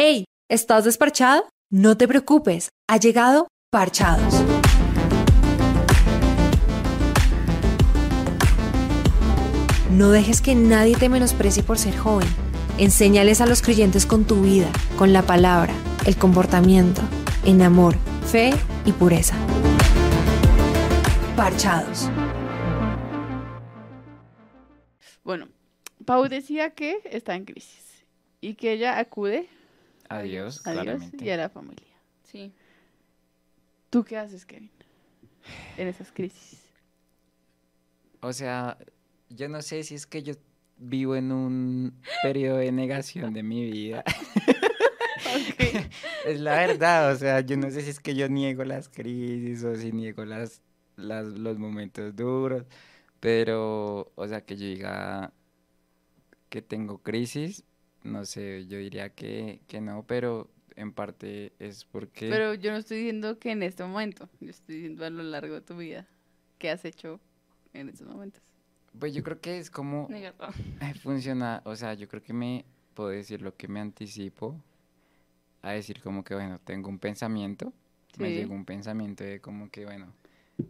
¡Hey! ¿Estás desparchado? No te preocupes, ha llegado Parchados. No dejes que nadie te menosprecie por ser joven. Enséñales a los creyentes con tu vida, con la palabra, el comportamiento, en amor, fe y pureza. Parchados. Bueno, Pau decía que está en crisis y que ella acude a Dios, a Dios claramente. y a la familia. Sí. ¿Tú qué haces, Kevin, en esas crisis? O sea, yo no sé si es que yo vivo en un periodo de negación de mi vida. es la verdad, o sea, yo no sé si es que yo niego las crisis o si niego las, las, los momentos duros, pero, o sea, que yo diga que tengo crisis, no sé, yo diría que, que no, pero en parte es porque... Pero yo no estoy diciendo que en este momento, yo estoy diciendo a lo largo de tu vida, ¿qué has hecho en estos momentos? Pues yo creo que es como eh, funciona, o sea, yo creo que me puedo decir lo que me anticipo a decir como que, bueno, tengo un pensamiento, me llegó un pensamiento de como que, bueno,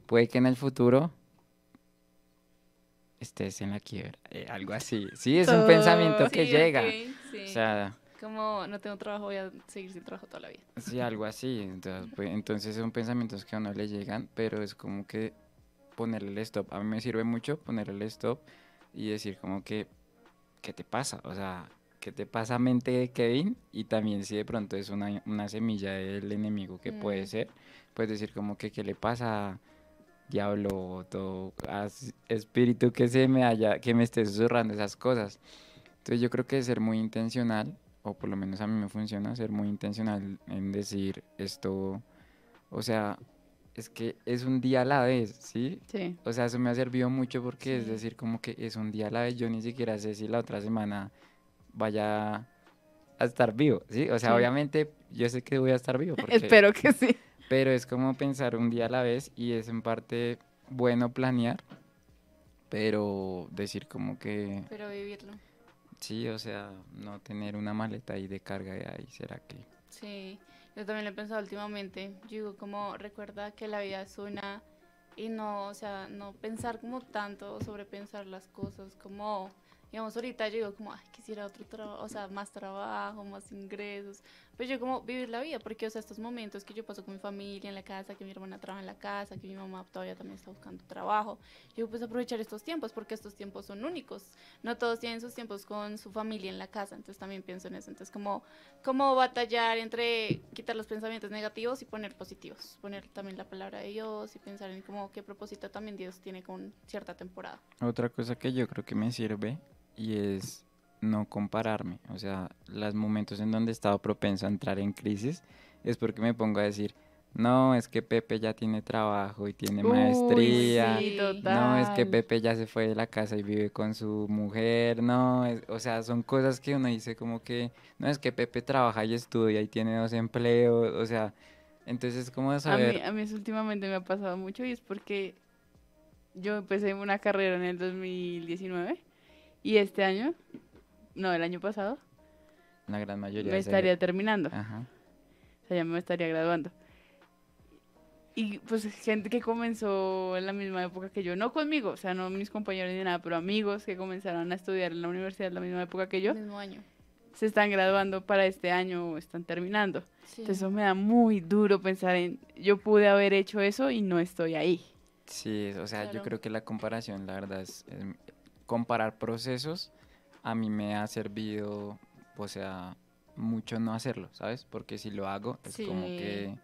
puede que en el futuro estés en la quiebra, eh, algo así. Sí, es un pensamiento que llega. sí. O sea, Como no tengo trabajo, voy a seguir sin trabajo toda la vida. sí, algo así. Entonces, pues, entonces son pensamientos que a uno le llegan, pero es como que ponerle el stop. A mí me sirve mucho ponerle el stop y decir como que, ¿qué te pasa? O sea, ¿qué te pasa mente de Kevin? Y también si de pronto es una, una semilla del enemigo que puede Mm. ser, pues decir como que, ¿qué le pasa? Diablo, o todo as- espíritu que se me haya, que me esté susurrando esas cosas. Entonces yo creo que ser muy intencional, o por lo menos a mí me funciona, ser muy intencional en decir esto, o sea, es que es un día a la vez, ¿sí? Sí. O sea, eso me ha servido mucho porque es decir, como que es un día a la vez, yo ni siquiera sé si la otra semana vaya a estar vivo, ¿sí? O sea, Sí. obviamente yo sé que voy a estar vivo, porque, Espero que sí. Pero es como pensar un día a la vez y es en parte bueno planear, pero decir como que Pero vivirlo. sí, o sea, no tener una maleta ahí de carga de ahí, ¿será que? Sí, yo también lo he pensado últimamente. Yo digo, como recuerda que la vida es una y no, o sea, no pensar como tanto, sobrepensar las cosas, como, digamos, ahorita yo digo como, ay, quisiera otro trabajo, o sea, más trabajo, más ingresos, pero yo como vivir la vida, porque, o sea, estos momentos que yo paso con mi familia en la casa, que mi hermana trabaja en la casa, que mi mamá todavía también está buscando trabajo, yo pues aprovechar estos tiempos, porque estos tiempos son únicos, no todos tienen sus tiempos con su familia en la casa, entonces también pienso en eso, entonces como cómo batallar entre quitar los pensamientos negativos y poner positivos, poner también la palabra de Dios y pensar en cómo qué propósito también Dios tiene con cierta temporada. Otra cosa que yo creo que me sirve y es no compararme. O sea, los momentos en donde he estado propenso a entrar en crisis es porque me pongo a decir, no, es que Pepe ya tiene trabajo y tiene Uy, maestría. sí, No, No, es que. Pepe ya se fue de la casa y vive con su mujer. No, es- o sea, son cosas que uno dice como que, no, es que Pepe trabaja y estudia y tiene dos empleos. O sea, entonces es como A mí, saber... a mí eso últimamente me ha pasado mucho y es porque yo empecé una carrera en el 2019 y este año, no, el año pasado, La gran mayoría me estaría terminando. Ajá. O sea, ya me estaría graduando. Y pues gente que comenzó en la misma época que yo, no conmigo, o sea, no mis compañeros ni nada, pero amigos que comenzaron a estudiar en la universidad en la misma época que yo, El mismo año. se están graduando para este año o están terminando. Sí. Entonces eso me da muy duro pensar en, yo pude haber hecho eso y no estoy ahí. Sí, o sea, yo creo que la comparación, la verdad, es, comparar procesos a mí me ha servido, o sea, mucho no hacerlo, ¿sabes? Porque si lo hago, es como que,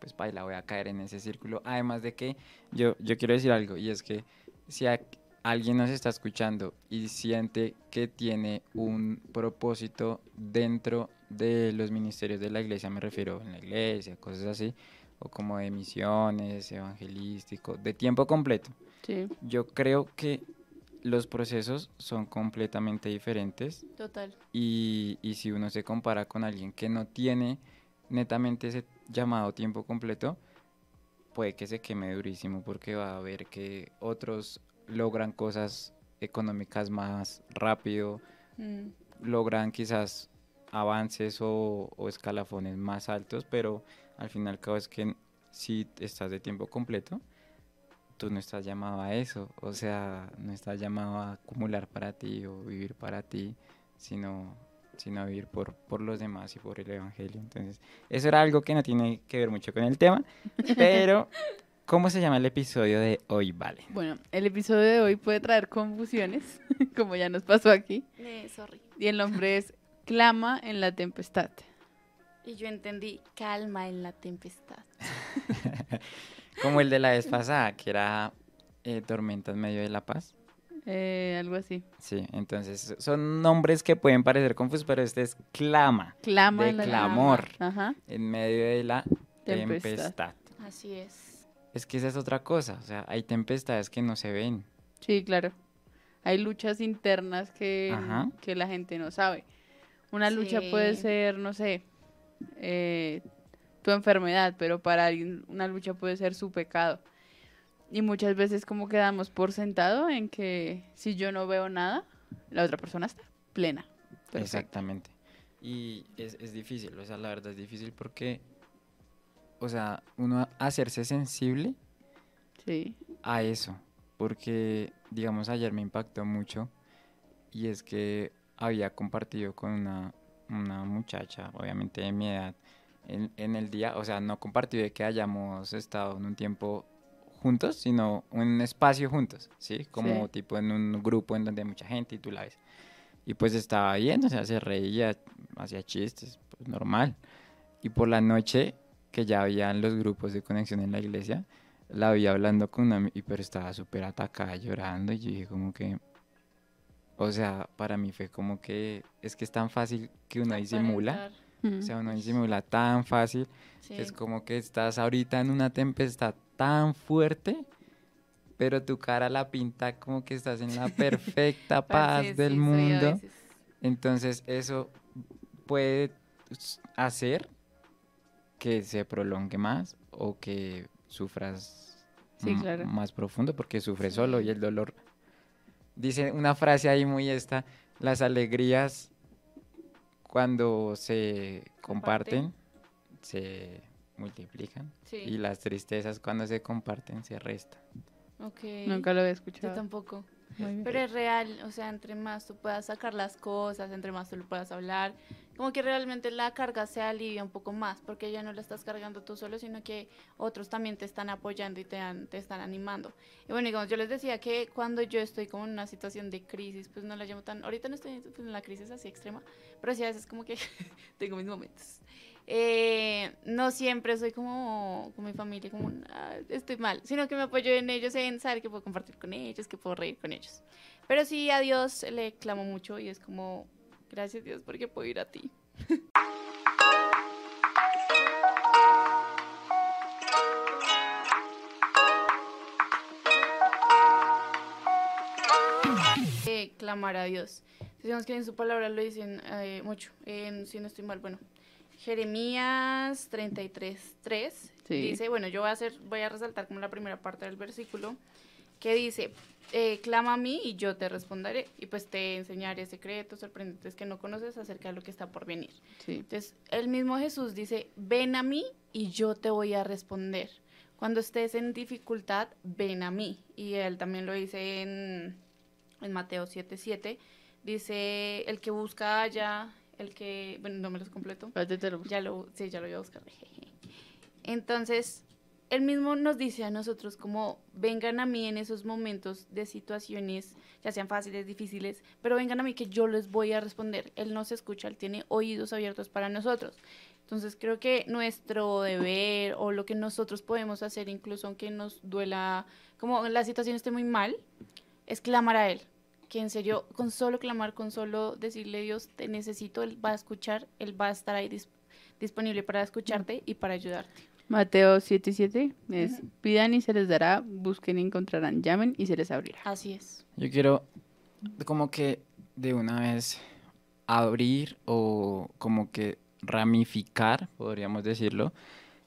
pues, baila, voy a caer en ese círculo. Además de que yo, yo quiero decir algo, y es que si a- alguien nos está escuchando y siente que tiene un propósito dentro de los ministerios de la iglesia, me refiero en la iglesia, cosas así, o como de misiones, evangelístico, de tiempo completo. Sí. Yo creo que los procesos son completamente diferentes Total. y, y si uno se compara con alguien que no tiene netamente ese llamado tiempo completo, puede que se queme durísimo porque va a ver que otros logran cosas económicas más rápido, Mm, logran quizás avances o, o escalafones más altos, pero al fin y al cabo es que si estás de tiempo completo, tú no estás llamado a eso, o sea, no estás llamado a acumular para ti o vivir para ti, sino, sino a vivir por, por los demás y por el Evangelio. Entonces, eso era algo que no tiene que ver mucho con el tema, pero ¿cómo se llama el episodio de hoy, Vale? Bueno, el episodio de hoy puede traer confusiones, como ya nos pasó aquí. Eh, sorry. Y el nombre es Clama en la tempestad. Y yo entendí calma en la tempestad. Como el de la vez pasada, que era eh, Tormenta en medio de la paz. Eh, algo así. Sí, entonces son nombres que pueden parecer confusos, pero este es clama, Clama de la clamor, Ajá. en medio de la Tempestad. tempestad. Así es. Es que esa es otra cosa, o sea, hay tempestades que no se ven. Sí, claro. Hay luchas internas que, que la gente no sabe. Una lucha puede ser, no sé, eh, tu enfermedad, pero para alguien una lucha puede ser su pecado. Y muchas veces como quedamos por sentado en que si yo no veo nada, la otra persona está plena. Perfecta. Exactamente. Y es, es difícil, o sea, la verdad es difícil porque, o sea, uno hacerse sensible Sí. a eso, porque digamos ayer me impactó mucho y es que había compartido con una, una muchacha, obviamente de mi edad, en, en el día, o sea, no compartido de que hayamos estado en un tiempo juntos, sino un espacio juntos, ¿sí? Como Sí. tipo en un grupo en donde hay mucha gente y tú la ves. Y pues estaba viendo, o sea, se reía, hacía chistes, pues normal. Y por la noche, que ya habían los grupos de conexión en la iglesia, la vi hablando con una, y pero estaba súper atacada, llorando, y yo dije como que, o sea, para mí fue como que, es que es tan fácil que uno disimula. Mm. o sea, uno disimula tan fácil, Sí. es como que estás ahorita en una tempestad tan fuerte, pero tu cara la pinta como que estás en la perfecta paz del sí, mundo. Entonces eso puede hacer que se prolongue más o que sufras claro. más profundo porque sufres solo y el dolor. Dice una frase ahí muy esta, las alegrías cuando se comparten se multiplican Sí. y las tristezas cuando se comparten se restan. Ok. Nunca lo había Yo escuchado. tampoco. Muy bien. Pero es real, o sea, entre más tú puedas sacar las cosas, entre más tú lo puedas hablar, como que realmente la carga se alivia un poco más, porque ya no la estás cargando tú solo, sino que otros también te están apoyando y te, te están animando. Y bueno, digamos, yo les decía que cuando yo estoy como en una situación de crisis, pues no la llamo tan, ahorita no estoy pues, en la crisis así extrema, pero sí a veces como que tengo mis momentos. Eh, no siempre soy como con mi familia, como "Ah, estoy mal, sino que me apoyo en ellos, en saber que puedo compartir con ellos, que puedo reír con ellos. Pero sí a Dios le clamo mucho y es como, gracias Dios porque puedo ir a ti. Eh, clamar a Dios. Digamos que en su palabra lo dicen eh, mucho, si no estoy mal, bueno, Jeremías 33, 3 Sí. dice, bueno, yo voy a hacer, voy a resaltar como la primera parte del versículo, que dice, eh, clama a mí y yo te responderé, y pues te enseñaré secretos sorprendentes que no conoces acerca de lo que está por venir. Sí. Entonces, el mismo Jesús dice, ven a mí y yo te voy a responder. Cuando estés en dificultad, ven a mí. Y él también lo dice en, en Mateo 7:7. Dice, el que busca halla, el que, bueno, no me los completo. Lo. Ya lo, sí, ya lo voy a buscar. Entonces, él mismo nos dice a nosotros como, vengan a mí en esos momentos de situaciones, ya sean fáciles, difíciles, pero vengan a mí que yo les voy a responder. Él nos escucha, él tiene oídos abiertos para nosotros. Entonces, creo que nuestro deber o lo que nosotros podemos hacer, incluso aunque nos duela, como la situación esté muy mal, es clamar a él. Que en serio, con solo clamar, con solo decirle Dios, te necesito, Él va a escuchar, Él va a estar ahí dis- disponible para escucharte y para ayudarte. Mateo 7 y 7 es, pidan y se les dará, busquen y encontrarán, llamen y se les abrirá. Así es. Yo quiero como que de una vez abrir o como que ramificar, podríamos decirlo,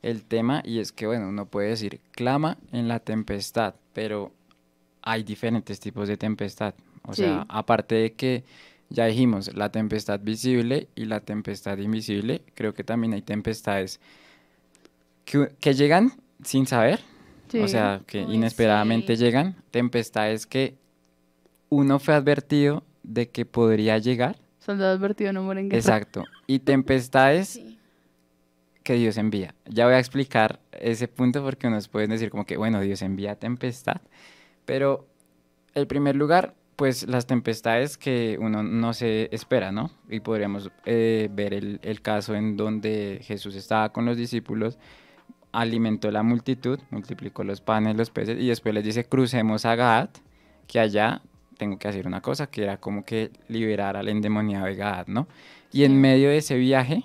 el tema y es que, bueno, uno puede decir, clama en la tempestad, pero hay diferentes tipos de tempestad. O Sí. sea, aparte de que Ya dijimos, la tempestad visible y la tempestad invisible. Creo que también hay tempestades que, que llegan sin saber, Sí. o sea, que Uy, inesperadamente sí. llegan. Tempestades que uno fue advertido de que podría llegar. Soldado advertido no muere en guerra. Exacto. Y tempestades Sí. que Dios envía. Ya voy a explicar ese punto porque unos pueden decir como que, bueno, Dios envía tempestad. Pero, en primer lugar, pues las tempestades que uno no se espera, ¿no? Y podríamos eh, ver el, el caso en donde Jesús estaba con los discípulos, alimentó la multitud, multiplicó los panes, los peces, y después les dice, crucemos a Gad, que allá tengo que hacer una cosa, que era como que liberar al endemoniado de Gad, ¿no? Y en medio de ese viaje,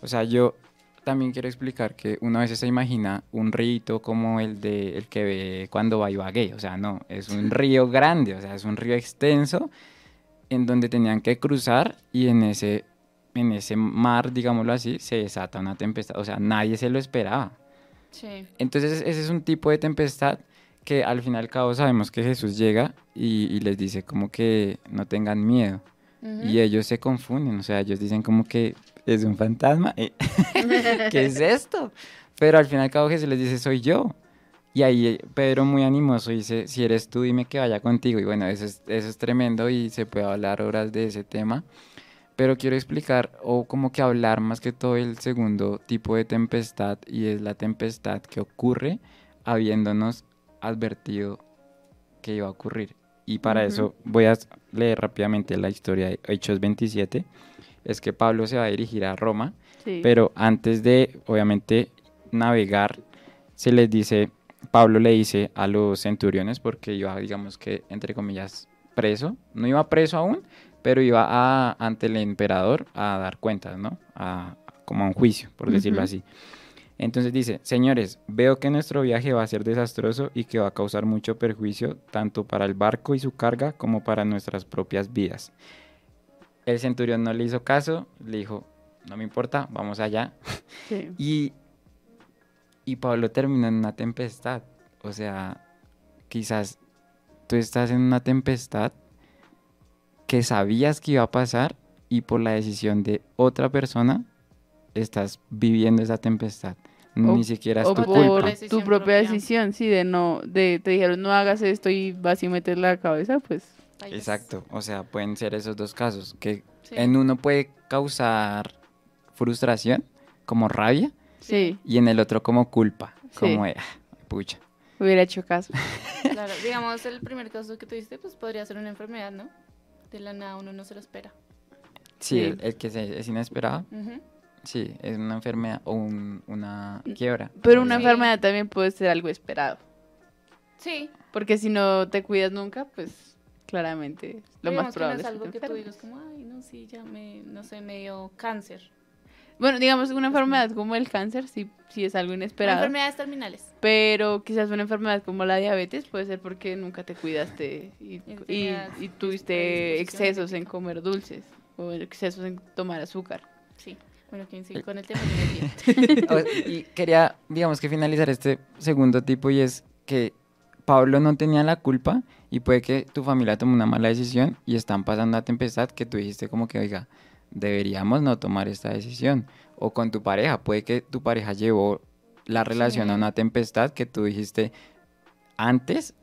o sea, yo también quiero explicar que uno a veces se imagina un río como el de el que ve cuando va Ibagué, o sea, no, es un río grande, o sea, es un río extenso en donde tenían que cruzar y en ese en ese mar, digámoslo así, se desata una tempestad, o sea, nadie se lo esperaba. Sí. Entonces ese es un tipo de tempestad que al fin y al cabo sabemos que Jesús llega y, y les dice como que no tengan miedo. Ujú. Y ellos se confunden, o sea, ellos dicen como que es un fantasma. ¿Qué es esto? Pero al fin y al cabo Jesús les dice, soy yo. Y ahí eh, Pedro muy animoso dice, si eres tú, dime que vaya contigo. Y bueno, eso es, eso es tremendo y se puede hablar horas de ese tema. Pero quiero explicar o como que hablar más que todo el segundo tipo de tempestad y es la tempestad que ocurre habiéndonos advertido que iba a ocurrir. Y para eso voy a leer rápidamente la historia de Hechos 27. Es que Pablo se va a dirigir a Roma, Sí. pero antes de, obviamente, navegar, se les dice, Pablo le dice a los centuriones, porque iba, digamos que, entre comillas, preso, no iba preso aún, pero iba a, ante el emperador a dar cuentas, ¿no? A, como a un juicio, por decirlo así. Entonces dice, señores, veo que nuestro viaje va a ser desastroso y que va a causar mucho perjuicio tanto para el barco y su carga como para nuestras propias vidas. El centurión no le hizo caso, le dijo, no me importa, vamos allá. Sí. Y, y Pablo terminó en una tempestad. O sea, quizás tú estás en una tempestad que sabías que iba a pasar y por la decisión de otra persona estás viviendo esa tempestad. O- Ni siquiera es o tu por culpa. tu propia propia. decisión, sí, de no, de te dijeron no hagas esto y vas y metes la cabeza, pues. Exacto, o sea, pueden ser esos dos casos, que Sí. en uno puede causar frustración, como rabia, sí, y en el otro como culpa, Sí. como de, "Ah, pucha. hubiera hecho caso. Claro, digamos, el primer caso que tuviste, pues podría ser una enfermedad, ¿no? De la nada uno no se lo espera. Sí, Sí. El, el que se- es inesperado, sí, es una enfermedad o un- una quiebra. Pero una Sí. enfermedad también puede ser algo esperado, Sí. porque si no te cuidas nunca, pues claramente lo digamos más que no probable es algo te que tú digas como, ay, no, sí, ya me, no sé, me dio cáncer. Bueno, digamos una enfermedad como el cáncer, sí, sí es algo inesperado. Enfermedades terminales. Pero quizás una enfermedad como la diabetes puede ser porque nunca te cuidaste y, Y y, tuviste excesos en comer dulces o excesos en tomar azúcar. Sí. Bueno, quien sigue con el tema tiene bien. O- y quería, digamos que finalizar este segundo tipo y es que Pablo no tenía la culpa y puede que tu familia tomó una mala decisión y están pasando una tempestad que tú dijiste como que, oiga, deberíamos no tomar esta decisión. O con tu pareja, puede que tu pareja llevó la relación a Sí. una tempestad que tú dijiste antes,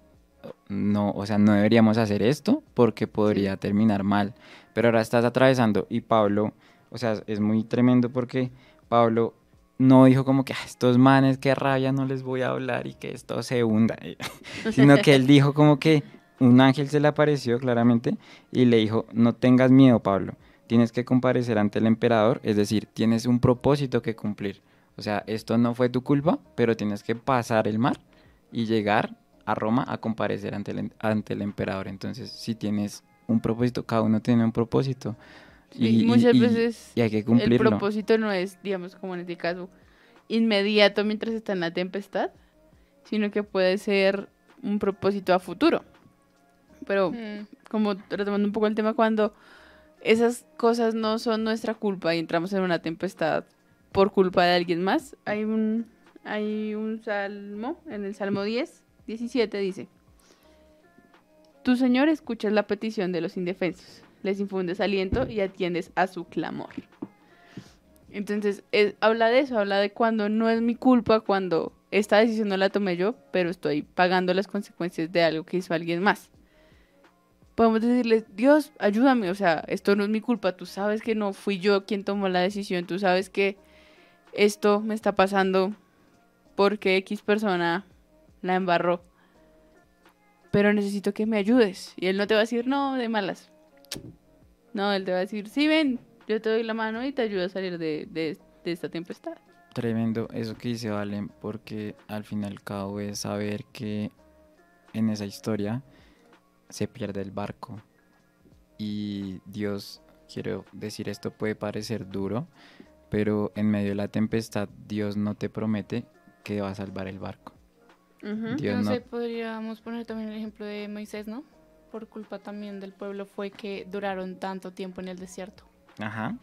no, o sea, no deberíamos hacer esto porque podría terminar mal. Pero ahora estás atravesando y Pablo, o sea, es muy tremendo porque Pablo no dijo como que "Ah, estos manes, qué rabia, no les voy a hablar y que esto se hunda, sino que él dijo como que un ángel se le apareció claramente y le dijo, no tengas miedo, Pablo, tienes que comparecer ante el emperador, es decir, tienes un propósito que cumplir. O sea, esto no fue tu culpa, pero tienes que pasar el mar y llegar a Roma a comparecer ante el, ante el emperador. Entonces, si tienes un propósito, cada uno tiene un propósito. Sí, muchas y- veces y hay que el cumplirlo. propósito no es, digamos, como en este caso, inmediato mientras está en la tempestad, sino que puede ser un propósito a futuro. Pero Mm, como retomando un poco el tema, cuando esas cosas no son nuestra culpa y entramos en una tempestad por culpa de alguien más, hay un, hay un salmo, en el Salmo 10, 17 dice, Tu Señor escuchas la petición de los indefensos, les infundes aliento y atiendes a su clamor. Entonces, es- habla de eso, habla de cuando no es mi culpa, cuando esta decisión no la tomé yo, pero estoy pagando las consecuencias de algo que hizo alguien más. Podemos decirle, Dios, ayúdame, o sea, esto no es mi culpa, tú sabes que no fui yo quien tomó la decisión, tú sabes que esto me está pasando porque X persona la embarró, pero necesito que me ayudes. Y él no te va a decir, no, de malas. No, él te va a decir, sí, ven, yo te doy la mano y te ayudo a salir de, de- de esta tempestad. Tremendo eso que dice Valen, porque al fin y al cabo es saber que en esa historia se pierde el barco. Y Dios, quiero decir, esto puede parecer duro, pero en medio de la tempestad Dios no te promete que va a salvar el barco. Ujú. Dios no no- sé, podríamos poner también el ejemplo de Moisés, ¿no? Por culpa también del pueblo fue que duraron tanto tiempo en el desierto. Ajá.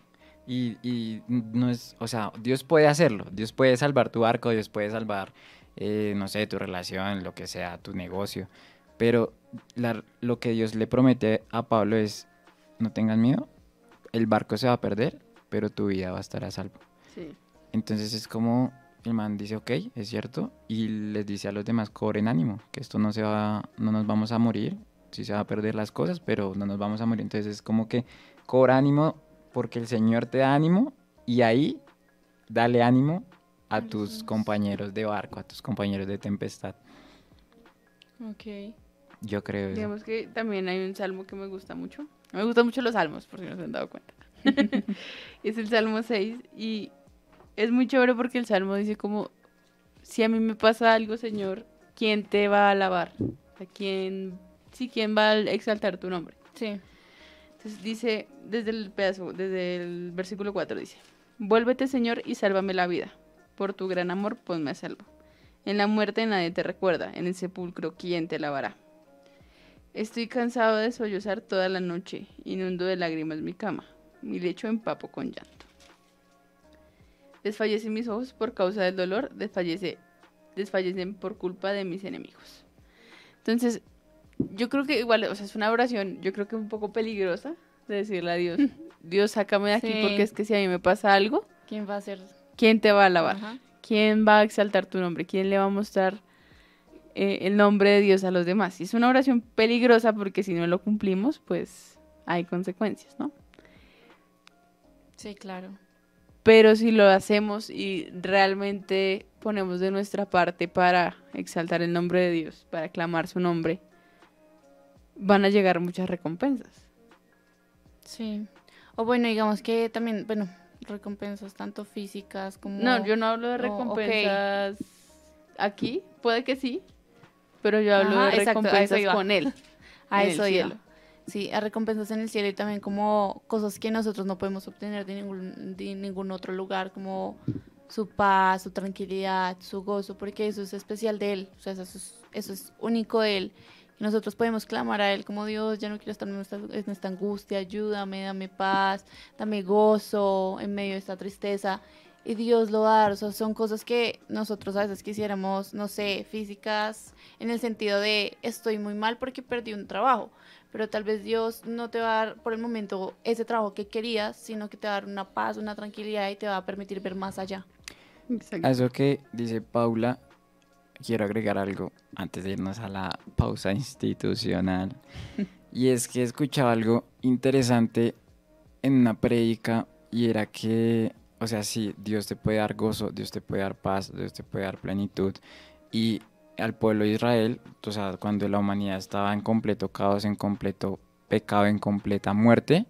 Y, y no es, o sea, Dios puede hacerlo. Dios puede salvar tu barco, Dios puede salvar, eh, no sé, tu relación, lo que sea, tu negocio. Pero la- lo que Dios le promete a Pablo es, no tengas miedo, el barco se va a perder, pero tu vida va a estar a salvo. Sí. Entonces es como el man dice, ok, es cierto, y les dice a los demás, cobren ánimo, que esto no se va, no nos vamos a morir, sí se va a perder las cosas, pero no nos vamos a morir. Entonces es como que cobra ánimo porque el Señor te da ánimo y ahí dale ánimo a tus compañeros de barco, a tus compañeros de tempestad. Ok. Yo creo eso. Digamos que también hay un salmo que me gusta mucho. Me gustan mucho los salmos, por si no se han dado cuenta. es el Salmo 6 y es muy chévere porque el Salmo dice como, si a mí me pasa algo, Señor, ¿quién te va a alabar? Sea, ¿quién, sí, ¿quién va a exaltar tu nombre? Sí. Entonces dice, desde el pedazo, desde el versículo 4 dice, Vuélvete Señor y sálvame la vida, por tu gran amor ponme a salvo. En la muerte nadie te recuerda, en el sepulcro quién te lavará. Estoy cansado de sollozar toda la noche, inundo de lágrimas mi cama, mi lecho empapo con llanto. Desfallecen mis ojos por causa del dolor, desfallece, desfallecen por culpa de mis enemigos. Entonces, yo creo que igual, o sea, es una oración, yo creo que un poco peligrosa de decirle a Dios, Dios, sácame de aquí Sí. porque es que si a mí me pasa algo, ¿Quién va a ser? ¿quién te va a alabar? Ajá. ¿Quién va a exaltar tu nombre? ¿Quién le va a mostrar eh, el nombre de Dios a los demás? Y es una oración peligrosa porque si no lo cumplimos, pues hay consecuencias, ¿no? Sí, claro. Pero si lo hacemos y realmente ponemos de nuestra parte para exaltar el nombre de Dios, para clamar su nombre, van a llegar muchas recompensas. Sí. O bueno, digamos que también, bueno, recompensas tanto físicas como... No, yo no hablo de Oh, recompensas aquí, puede que sí, pero yo hablo Ajá, de exacto, recompensas con él. A eso cielo. Sí, a recompensas en el cielo y también como cosas que nosotros no podemos obtener de ningún, de ningún otro lugar, como su paz, su tranquilidad, su gozo, porque eso es especial de Él, o sea, eso es, eso es único de Él. Y nosotros podemos clamar a Él como Dios, ya no quiero estar en esta, en esta angustia, ayúdame, dame paz, dame gozo en medio de esta tristeza. Y Dios lo va a dar, o sea, son cosas que nosotros a veces quisiéramos, no sé, físicas, en el sentido de estoy muy mal porque perdí un trabajo, pero tal vez Dios no te va a dar por el momento ese trabajo que querías, sino que te va a dar una paz, una tranquilidad y te va a permitir ver más allá. Exacto. A eso que dice Paula, quiero agregar algo antes de irnos a la pausa institucional. y es que he escuchado algo interesante en una prédica y era que, o sea, sí, Dios te puede dar gozo, Dios te puede dar paz, Dios te puede dar plenitud. Y al pueblo de Israel, o sea, cuando la humanidad estaba en completo caos, en completo pecado, en completa muerte,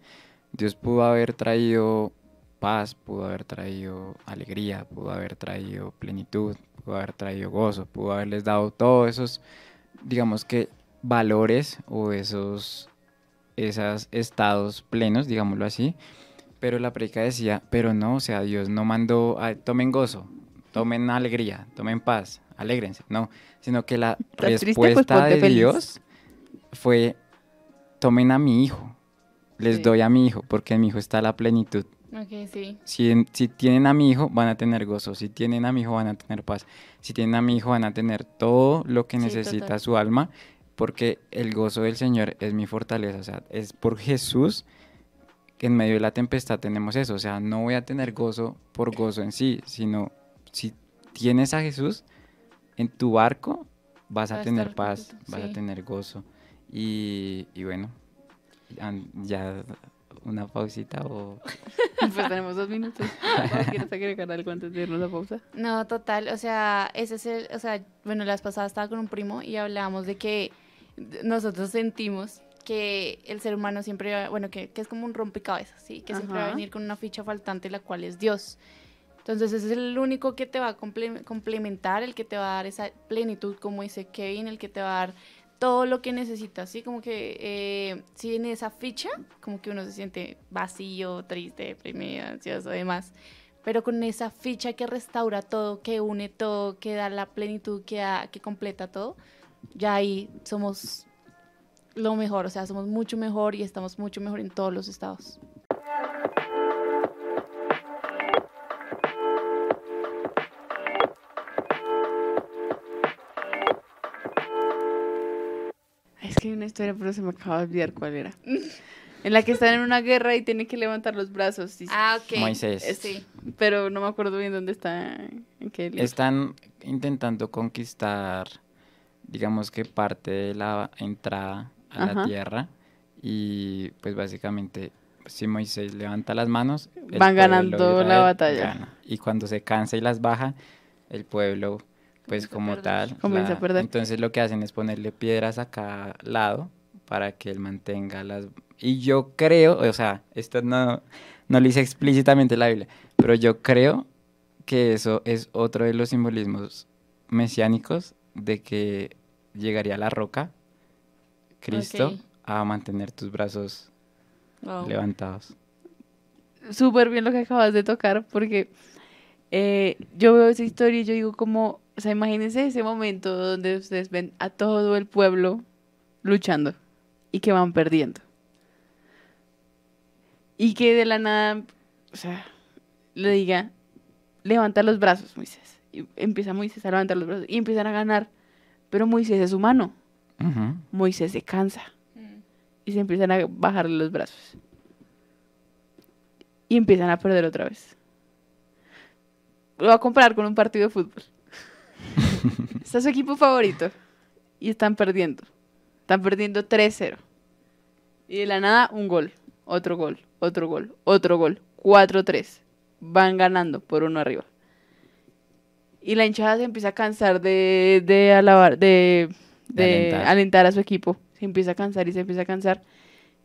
Dios pudo haber traído paz, pudo haber traído alegría, pudo haber traído plenitud, pudo haber traído gozo, pudo haberles dado todos esos, digamos que, valores o esos, esos estados plenos, digámoslo así. Pero la predica decía, pero no, o sea, Dios no mandó, a, tomen gozo, tomen alegría, tomen paz, alégrense, no, sino que la. Pues respuesta de. Dios fue, tomen a mi hijo, les Sí. doy a mi hijo, porque en mi hijo está la plenitud. Ok, sí. Si, en- si tienen a mi hijo, van a tener gozo. Si tienen a mi hijo, van a tener paz. Si tienen a mi hijo, van a tener todo lo que Sí, necesita total. su alma, porque el gozo del Señor es mi fortaleza. O sea, es por Jesús en medio de la tempestad tenemos eso, o sea, no voy a tener gozo por gozo en sí, sino si tienes a Jesús en tu barco, vas a Va a tener paz, vas a tener gozo. Y, y bueno, ya una pausita o... Pues tenemos dos minutos. ¿O ¿Quieres agregar algo antes de irnos a pausa? No, total, o sea, ese es el, o sea, bueno, las pasadas estaba con un primo y hablábamos de que nosotros sentimos que el ser humano siempre, va- bueno, que, que es como un rompecabezas, ¿sí? Que siempre va a Ajá. venir con una ficha faltante, la cual es Dios. Entonces, ese es el único que te va a comple- complementar, el que te va a dar esa plenitud, como dice Kevin, el que te va a dar todo lo que necesitas, ¿sí? Como que eh, si en esa ficha, como que uno se siente vacío, triste, deprimido, ansioso, demás. Pero con esa ficha que restaura todo, que une todo, que da la plenitud, que, da- que completa todo, ya ahí somos lo mejor, o sea, somos mucho mejor y estamos mucho mejor en todos los estados. Es que hay una historia, pero se me acaba de olvidar cuál era. En la que están en una guerra y tienen que levantar los brazos. y- Ah, ok. Moisés. Eh, Sí. Pero no me acuerdo bien dónde está. En qué. Están intentando conquistar, digamos que parte de la entrada a la tierra y pues básicamente si Moisés levanta las manos, Van ganando la batalla. gana. Y cuando se cansa y las baja, el pueblo pues Comienza como tal, Comienza a la- perder. entonces lo que hacen es ponerle piedras a cada lado para que él mantenga las... Y yo creo, o sea, esto no, no lo dice explícitamente la Biblia, pero yo creo que eso es otro de los simbolismos mesiánicos de que llegaría la roca, Cristo, a mantener tus brazos Wow. levantados. súper bien lo que acabas de tocar, porque eh, yo veo esa historia y yo digo como, o sea, imagínense ese momento donde ustedes ven a todo el pueblo luchando y que van perdiendo. Y que de la nada, o sea, le diga, levanta los brazos, Moisés. Y empieza Moisés a levantar los brazos y empiezan a ganar. Pero Moisés es humano. Ujú. Moisés se cansa Mm. y se empiezan a bajarle los brazos. Y empiezan a perder otra vez. Lo voy a comparar con un partido de fútbol. Está su equipo favorito y están perdiendo. Están perdiendo 3-0. Y de la nada, un gol, otro gol, otro gol, otro gol, 4-3. Van ganando por uno arriba. Y la hinchada se empieza a cansar de, de alabar, de, De de alentar. alentar a su equipo. Se empieza a cansar y se empieza a cansar.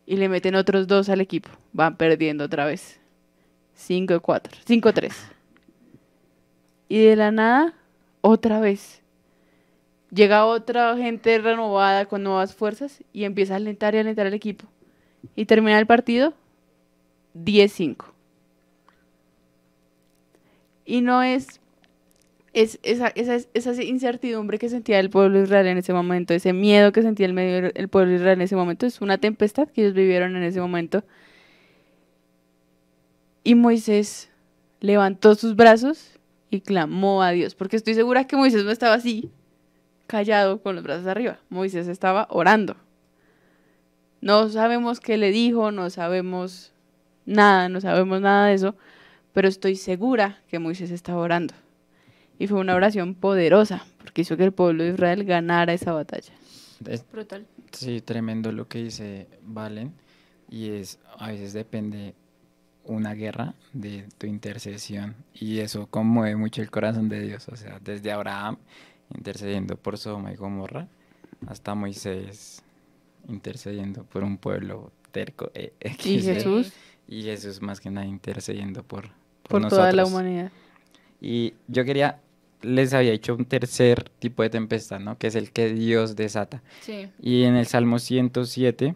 Y le meten otros dos al equipo. Van perdiendo otra vez. 5-4. 5-3. Y de la nada, otra vez. Llega otra gente renovada con nuevas fuerzas y empieza a alentar y alentar al equipo. Y termina el partido 10-5. Y no es, es esa, esa, esa incertidumbre que sentía el pueblo de Israel en ese momento, ese miedo que sentía el, medio- el pueblo de Israel en ese momento, es una tempestad que ellos vivieron en ese momento. Y Moisés levantó sus brazos y clamó a Dios, porque estoy segura que Moisés no estaba así, callado con los brazos arriba. Moisés estaba orando. No sabemos qué le dijo, no sabemos nada, no sabemos nada de eso, pero estoy segura que Moisés estaba orando. Y fue una oración poderosa, porque hizo que el pueblo de Israel ganara esa batalla. Es- Brutal. Sí, tremendo lo que dice Valen. Y es, a veces depende una guerra de tu intercesión. Y eso conmueve mucho el corazón de Dios. O sea, desde Abraham intercediendo por Sodoma y Gomorra hasta Moisés intercediendo por un pueblo terco. eh, Y XD. Jesús Y Jesús más que nada intercediendo por, por toda la humanidad. Y yo quería, les había hecho un tercer tipo de tempestad, ¿no? Que es el que Dios desata. Sí. Y en el Salmo 107,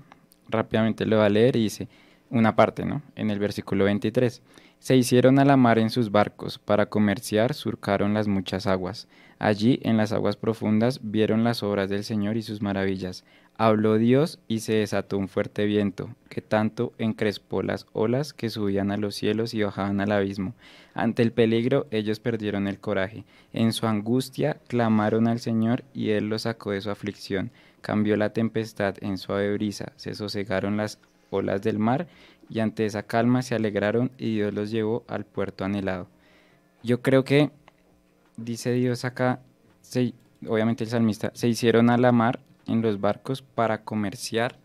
rápidamente lo voy a leer y dice una parte, ¿no? En el versículo 23. Se hicieron a la mar en sus barcos, para comerciar surcaron las muchas aguas. Allí, en las aguas profundas, vieron las obras del Señor y sus maravillas. Habló Dios y se desató un fuerte viento, que tanto encrespó las olas que subían a los cielos y bajaban al abismo. Ante el peligro, ellos perdieron el coraje. En su angustia, clamaron al Señor y Él los sacó de su aflicción. Cambió la tempestad en suave brisa, se sosegaron las olas del mar y ante esa calma se alegraron y Dios los llevó al puerto anhelado. Yo creo que, dice Dios acá, obviamente el salmista, se hicieron a la mar en los barcos para comerciar,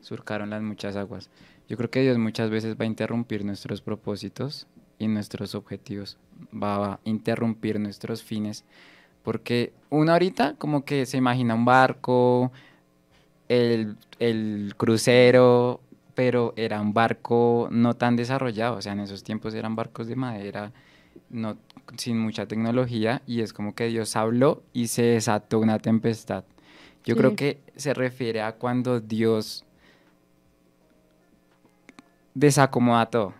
surcaron las muchas aguas. Yo creo que Dios muchas veces va a interrumpir nuestros propósitos y nuestros objetivos, va a interrumpir nuestros fines, porque uno ahorita como que se imagina un barco, el, el crucero, pero era un barco no tan desarrollado, o sea, en esos tiempos eran barcos de madera, no, sin mucha tecnología, y es como que Dios habló y se desató una tempestad. Yo creo que se refiere a cuando Dios desacomoda todo.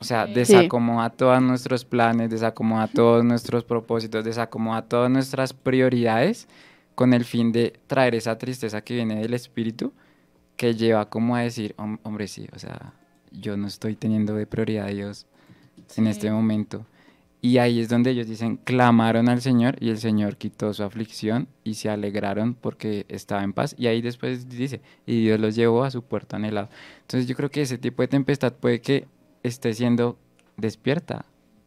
O sea, Sí. desacomoda todos nuestros planes, desacomoda todos nuestros propósitos, desacomoda todas nuestras prioridades con el fin de traer esa tristeza que viene del espíritu que lleva como a decir, "Hom- hombre, sí, o sea, yo no estoy teniendo de prioridad a Dios en este momento. Y ahí es donde ellos dicen, clamaron al Señor y el Señor quitó su aflicción y se alegraron porque estaba en paz. Y ahí después dice, y Dios los llevó a su puerto anhelado. Entonces yo creo que ese tipo de tempestad puede que esté siendo despierta.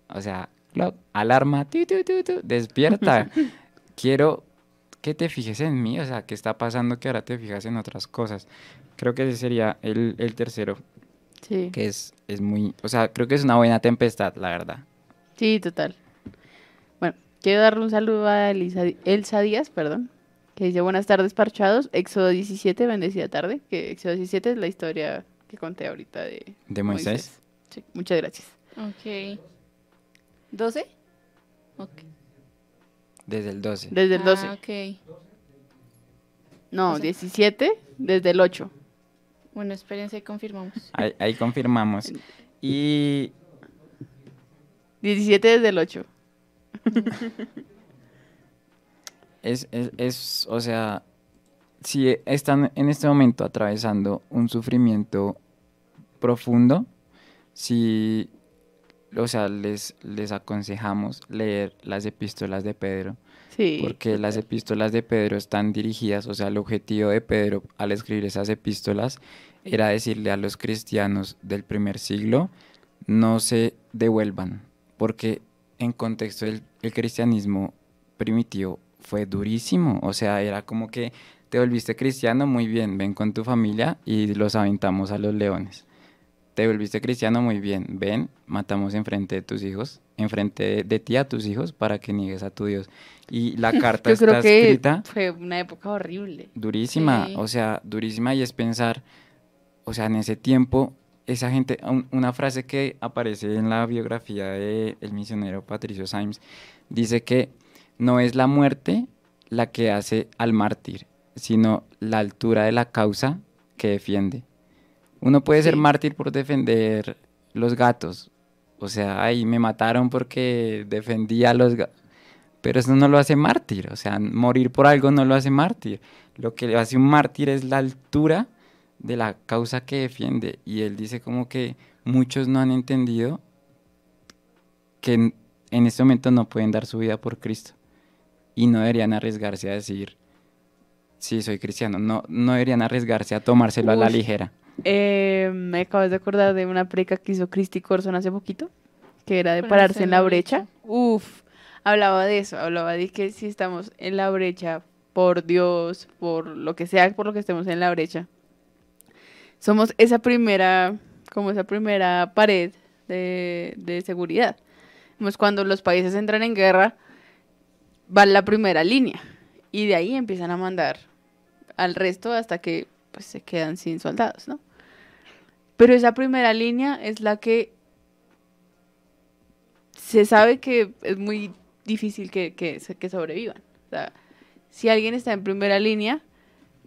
O sea, alarma, tu, tu, tu, despierta. Quiero que te fijes en mí, o sea, ¿qué está pasando que ahora te fijas en otras cosas? Creo que ese sería el, el tercero, Sí. que es, es muy, o sea, creo que es una buena tempestad, la verdad. Sí, total. Bueno, quiero darle un saludo a Elisa, Elsa Díaz, perdón, que dice buenas tardes parchados, Éxodo 17, bendecida tarde, que Éxodo 17 es la historia que conté ahorita de De Moisés. Sí, muchas gracias. Ok. ¿12? Ok. Desde el 12. Desde el 12. Ah, ok. No, o sea- 17 desde el 8. Bueno, espérense y confirmamos. Ahí, ahí confirmamos. Y 17 desde el 8. es, es, es, o sea, si están en este momento atravesando un sufrimiento profundo, si, o sea, les, les aconsejamos leer las epístolas de Pedro, Sí. porque las epístolas de Pedro están dirigidas, o sea, el objetivo de Pedro al escribir esas epístolas era decirle a los cristianos del primer siglo, no se devuelvan, porque en contexto del el cristianismo primitivo fue durísimo, o sea, era como que te volviste cristiano, muy bien, ven con tu familia y los aventamos a los leones. Te volviste cristiano, muy bien, ven, matamos enfrente de tus hijos, enfrente de, de ti a tus hijos para que niegues a tu Dios. Y la carta Yo está creo que escrita fue una época horrible. durísima, Sí. o sea, durísima y es pensar, o sea, en ese tiempo, esa gente, un- una frase que aparece en la biografía del misionero Patricio Symes, dice que no es la muerte la que hace al mártir, sino la altura de la causa que defiende. Uno puede ser mártir por defender los gatos, o sea, ahí me mataron porque defendía a los gatos. Pero eso no lo hace mártir, o sea, morir por algo no lo hace mártir. Lo que le hace un mártir es la altura de la causa que defiende. Y él dice como que muchos no han entendido que en, en este momento no pueden dar su vida por Cristo. Y no deberían arriesgarse a decir, sí, soy cristiano. No, no deberían arriesgarse a tomárselo a la ligera. Eh, me acabas de acordar de una preca que hizo Christy Corson hace poquito, que era de pararse en la brecha. Uf, hablaba de eso, hablaba de que si estamos en la brecha por Dios, por lo que sea, por lo que estemos en la brecha, somos esa primera, como esa primera pared de, de seguridad. Pues cuando los países entran en guerra, va la primera línea y de ahí empiezan a mandar al resto hasta que pues se quedan sin soldados, ¿no? Pero esa primera línea es la que se sabe que es muy difícil que, que, que sobrevivan. O sea, si alguien está en primera línea,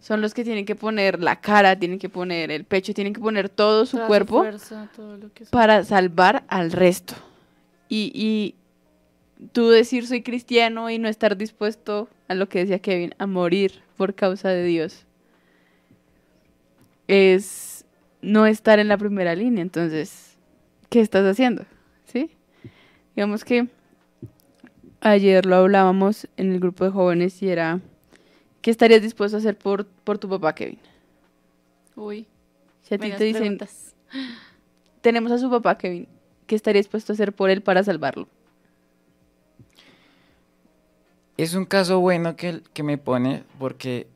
son los que tienen que poner la cara, tienen que poner el pecho, tienen que poner todo su Toda cuerpo fuerza, todo lo que sea. para salvar al resto. Y, y tú decir soy cristiano y no estar dispuesto a lo que decía Kevin, a morir por causa de Dios, es no estar en la primera línea. Entonces, ¿qué estás haciendo? ¿Sí? Digamos que ayer lo hablábamos en el grupo de jóvenes y era, ¿qué estarías dispuesto a hacer por, por tu papá, Kevin? Uy, Si a ti te dicen, preguntas. tenemos a su papá, Kevin, ¿qué estaría dispuesto a hacer por él para salvarlo? Es un caso bueno que, que me pone porque,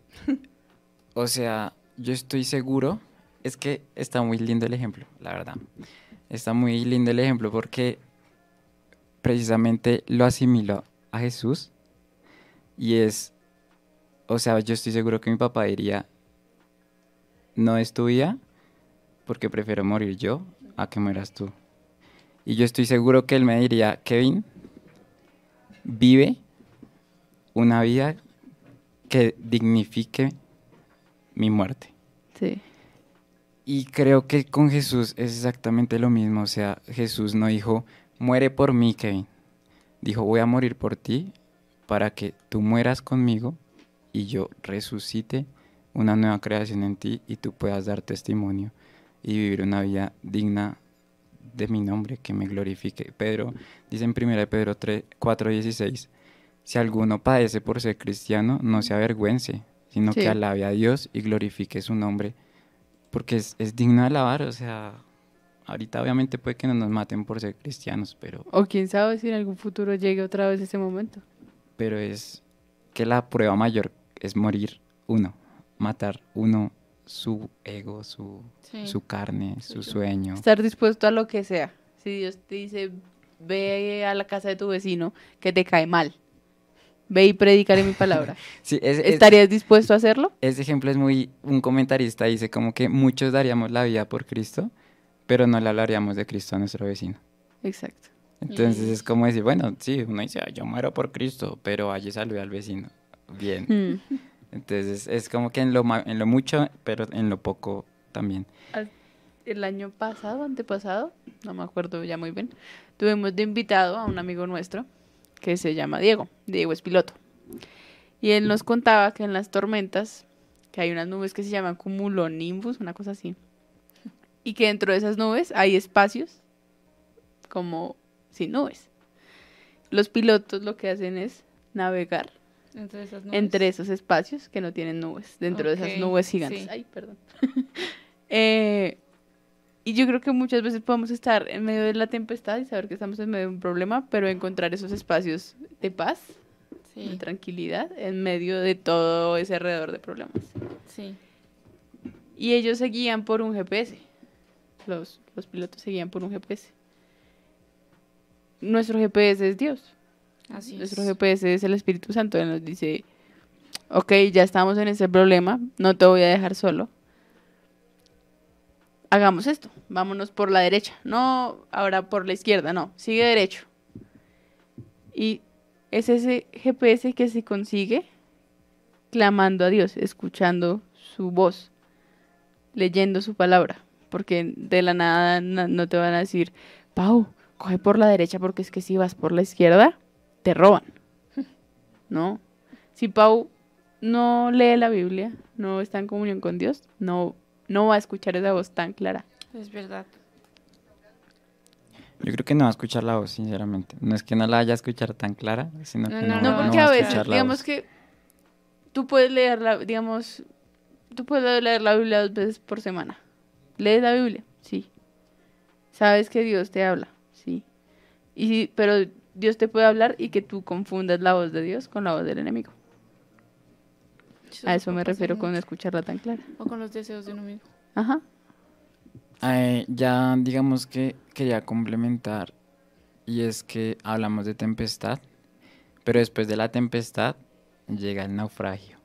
o sea, yo estoy seguro, es que está muy lindo el ejemplo, la verdad. Está muy lindo el ejemplo porque precisamente lo asimiló a Jesús y es, o sea, yo estoy seguro que mi papá diría, no es tu vida porque prefiero morir yo a que mueras tú. Y yo estoy seguro que él me diría, Kevin, vive una vida que dignifique mi muerte. Sí. Y creo que con Jesús es exactamente lo mismo. O sea, Jesús no dijo, muere por mí, Kevin. Dijo, voy a morir por ti para que tú mueras conmigo y yo resucite una nueva creación en ti y tú puedas dar testimonio y vivir una vida digna de mi nombre, que me glorifique. Pedro dice en 1 Pedro 3, 4, 16, si alguno padece por ser cristiano, no se avergüence, sino Sí. que alabe a Dios y glorifique su nombre, porque es, es digno de alabar, o sea, ahorita obviamente puede que no nos maten por ser cristianos, pero, O quién sabe si en algún futuro llegue otra vez ese momento. pero es que la prueba mayor es morir uno, matar uno su ego, su, Sí. su carne, su sí. sueño. Estar dispuesto a lo que sea. Si Dios te dice, ve a la casa de tu vecino que te cae mal. Ve y predicaré mi palabra. Sí, es- es- ¿Estarías dispuesto a hacerlo? Ese ejemplo es muy, un comentarista dice como que muchos daríamos la vida por Cristo, pero no le hablaríamos de Cristo a nuestro vecino. Exacto. Entonces Mm. es como decir, bueno, sí, uno dice, "Ah, yo muero por Cristo, pero allí salude al vecino. Bien. Hmm. Entonces es como que en lo, en lo mucho, pero en lo poco también. El año pasado, antepasado, no me acuerdo ya muy bien, tuvimos de invitado a un amigo nuestro que se llama Diego. Diego es piloto. Y él nos contaba que en las tormentas, que hay unas nubes que se llaman cumulonimbus, una cosa así. Y que dentro de esas nubes hay espacios como sin nubes. Los pilotos lo que hacen es navegar Entre esas nubes. entre esos espacios que no tienen nubes, dentro de esas nubes gigantes. sí. Ay, perdón. Eh, y yo creo que muchas veces podemos estar en medio de la tempestad y saber que estamos en medio de un problema, pero encontrar esos espacios de paz, de Sí, tranquilidad, en medio de todo ese alrededor de problemas. sí. Y ellos se guían por un GPS. Los, los pilotos se guían por un GPS. Nuestro GPS es Dios. Así Nuestro es. GPS es el Espíritu Santo. Él nos dice, ok, ya estamos en ese problema, no te voy a dejar solo. Hagamos esto, vámonos por la derecha, no ahora por la izquierda, no, sigue derecho. Y es ese GPS que se consigue clamando a Dios, escuchando su voz, leyendo su palabra, porque de la nada na- no te van a decir, Pau, coge por la derecha porque es que si vas por la izquierda, te roban. ¿No? Si Pau no lee la Biblia, no está en comunión con Dios, no, no va a escuchar esa voz tan clara. Es verdad. Yo creo que no va a escuchar la voz, sinceramente. No es que no la vaya a escuchar tan clara, sino No, que no, no, No, va- porque va a veces, digamos voz. que tú puedes leer la, digamos, tú puedes leer la Biblia dos veces por semana. ¿Lees la Biblia? Sí. Sabes que Dios te habla, sí. Y, sí, pero Dios te puede hablar y que tú confundas la voz de Dios con la voz del enemigo. A eso me refiero con escucharla tan clara. O con los deseos de uno mismo. Ajá. Eh, ya digamos que quería complementar y es que hablamos de tempestad, pero después de la tempestad llega el naufragio.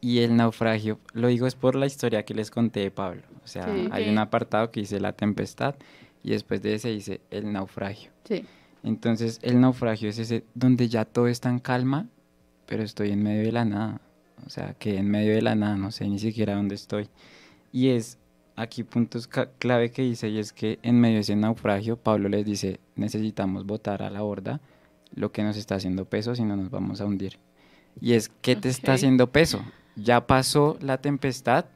Y- el naufragio, lo digo es por la historia que les conté de Pablo. O sea, Sí. hay un apartado que dice la tempestad y después de ese dice el naufragio. Sí. Entonces el naufragio es ese donde ya todo está en calma, pero estoy en medio de la nada. O sea, que en medio de la nada no sé ni siquiera dónde estoy. Y es aquí puntos clave que dice y es que en medio de ese naufragio Pablo les dice necesitamos botar a la borda lo que nos está haciendo peso si no nos vamos a hundir. Y es ¿qué te está Ok. haciendo peso? Ya pasó la tempestad,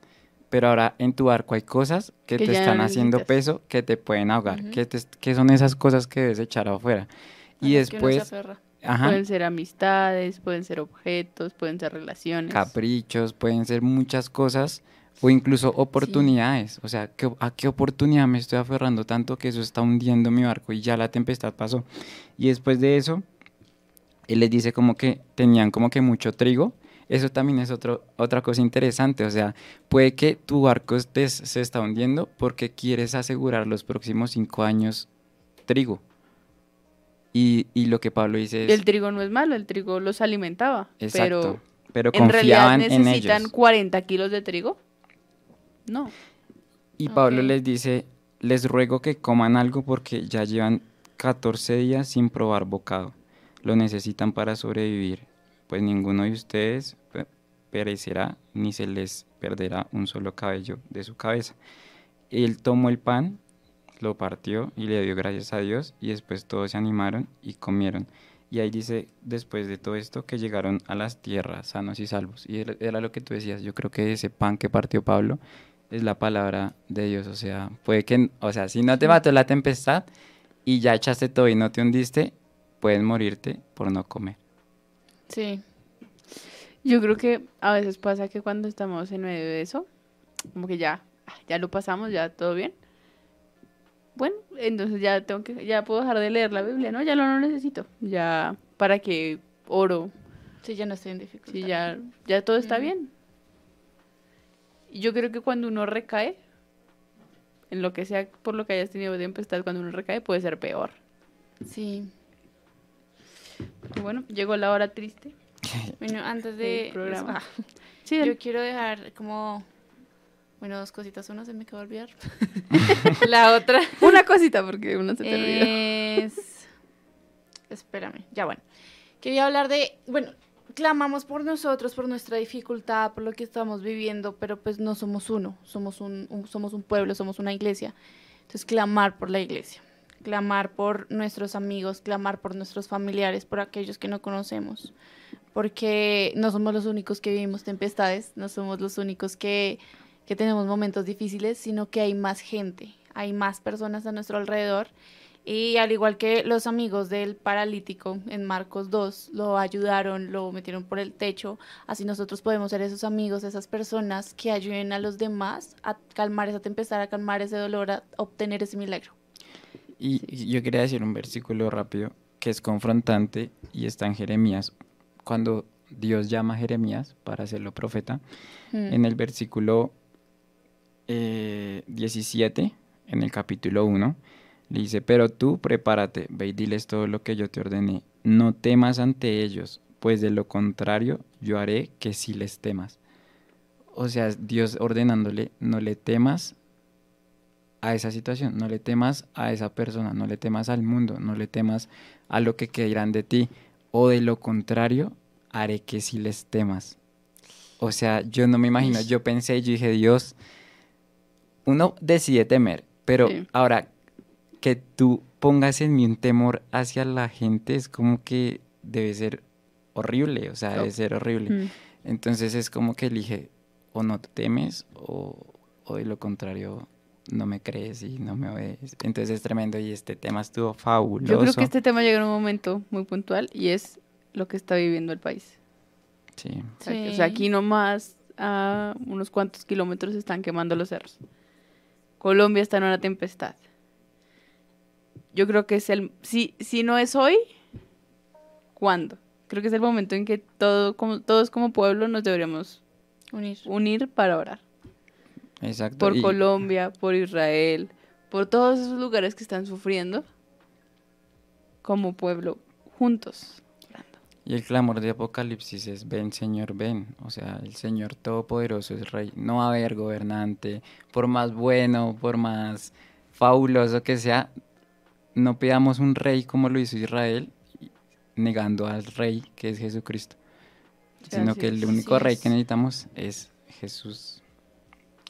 pero ahora en tu barco hay cosas que, Que te no están haciendo peso que te pueden ahogar. Ujú. ¿Qué, te- qué son esas cosas que debes echar afuera? Y que después, ajá, Pueden ser amistades, pueden ser objetos, pueden ser relaciones. caprichos, pueden ser muchas cosas, O incluso oportunidades. O sea, ¿qué- ¿a qué oportunidad me estoy aferrando tanto que eso está hundiendo mi barco y ya la tempestad pasó? Y después de eso, él les dice como que tenían como que mucho trigo. Eso también es otro, otra cosa interesante. O sea, puede que tu barco estés- se está hundiendo porque quieres asegurar los próximos cinco años trigo. Y, y lo que Pablo dice es... El trigo no es malo, el trigo los alimentaba. Exacto. Pero, Pero en realidad confiaban en necesitan ellos. 40 kilos de trigo. No. Y Pablo les dice, les ruego que coman algo porque ya llevan 14 días sin probar bocado. Lo necesitan para sobrevivir, pues ninguno de ustedes pe- perecerá ni se les perderá un solo cabello de su cabeza. Él tomó el pan, lo partió y le dio gracias a Dios y después todos se animaron y comieron. Y ahí dice, después de todo esto, que llegaron a las tierras sanos y salvos. Y era- era lo que tú decías, yo creo que ese pan que partió Pablo es la palabra de Dios. O sea, puede que, o sea, si no te mató la tempestad y ya echaste todo y no te hundiste, puedes morirte por no comer. Sí. Yo creo que a veces pasa que cuando estamos en medio de eso, como que ya, ah, ya lo pasamos, ya todo bien. Bueno, entonces ya tengo que, ya puedo dejar de leer la Biblia, ¿no? Ya lo no necesito. Ya, ¿para que oro? Sí, ya no estoy en dificultad. Si ya, ya todo está bien. Y yo creo que cuando uno recae, en lo que sea por lo que hayas tenido tempestad, cuando uno recae puede ser peor. Sí. Bueno, llegó la hora triste. Bueno, antes de programa. ah, Sí, yo quiero dejar como bueno, dos cositas. Una se me acaba de olvidar. La otra una cosita porque uno se te olvidó. es espérame, ya bueno. Quería hablar de, bueno, clamamos por nosotros, por nuestra dificultad, por lo que estamos viviendo, pero pues no somos uno, somos un, un- somos un pueblo, somos una iglesia. Entonces, clamar por la iglesia, clamar por nuestros amigos, clamar por nuestros familiares, por aquellos que no conocemos, porque no somos los únicos que vivimos tempestades, no somos los únicos que, que tenemos momentos difíciles, sino que hay más gente, hay más personas a nuestro alrededor. Y al igual que los amigos del paralítico en Marcos 2 lo ayudaron, lo metieron por el techo, así nosotros podemos ser esos amigos, esas personas que ayuden a los demás a calmar esa tempestad, a calmar ese dolor, a obtener ese milagro. Y y yo quería decir un versículo rápido que es confrontante y está en Jeremías. Cuando Dios llama a Jeremías para hacerlo profeta, Mm. en el versículo eh, 17, en el capítulo 1, le dice, pero tú prepárate, ve y diles todo lo que yo te ordené, no temas ante ellos, pues de lo contrario yo haré que sí les temas. O sea, Dios ordenándole, no le temas a esa situación, no le temas a esa persona, no le temas al mundo, no le temas a lo que dirán de ti, o de lo contrario haré que sí les temas. O sea, yo no me imagino, yo pensé y yo dije, Dios, uno decide temer, pero Sí. ahora que tú pongas en mí un temor hacia la gente es como que debe ser horrible, o sea, debe ser horrible. Mm. Entonces es como que elige o no te temes o, o de lo contrario no me crees y no me ves. Entonces es tremendo y este tema estuvo fabuloso. Yo creo que este tema llega en un momento muy puntual y es lo que está viviendo el país. Sí, O sea, que- o Sí. sea, aquí nomás a unos cuantos kilómetros están quemando los cerros. Colombia está en una tempestad. Yo creo que es el... Si, si no es hoy, ¿cuándo? Creo que es el momento en que todo, como, todos como pueblo nos deberíamos Unir. unir para orar. Exacto. Por y- Colombia, por Israel, por todos esos lugares que están sufriendo como pueblo, juntos. Y el clamor de Apocalipsis es, ven Señor, ven. O sea, el Señor Todopoderoso es Rey. No va a haber gobernante, por más bueno, por más fabuloso que sea, no pidamos un rey como lo hizo Israel, negando al Rey que es Jesucristo. Sino Así que el único rey que necesitamos es Jesús.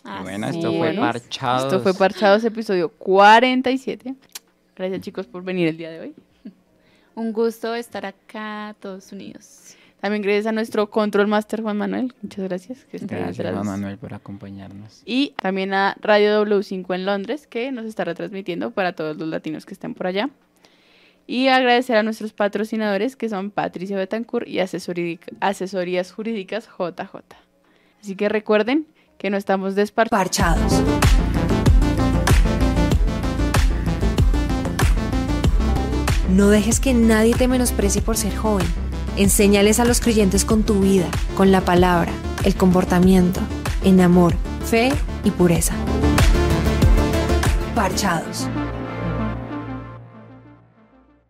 Y bueno, Así esto fue es. Parchados. Esto fue Parchados, episodio 47. Gracias chicos por venir el día de hoy. Un gusto estar acá, todos unidos. También gracias a nuestro Control Master Juan Manuel. Muchas gracias. Que está Gracias, atrás. Juan Manuel, por acompañarnos. Y también a Radio W5 en Londres, que nos está retransmitiendo para todos los latinos que estén por allá. Y agradecer a nuestros patrocinadores, que son Patricia Betancourt y Asesorí- Asesorías Jurídicas JJ. Así que recuerden que no estamos desparchados. Parchados. No dejes que nadie te menosprecie por ser joven. Enséñales a los creyentes con tu vida, con la palabra, el comportamiento, en amor, fe y pureza. Parchados.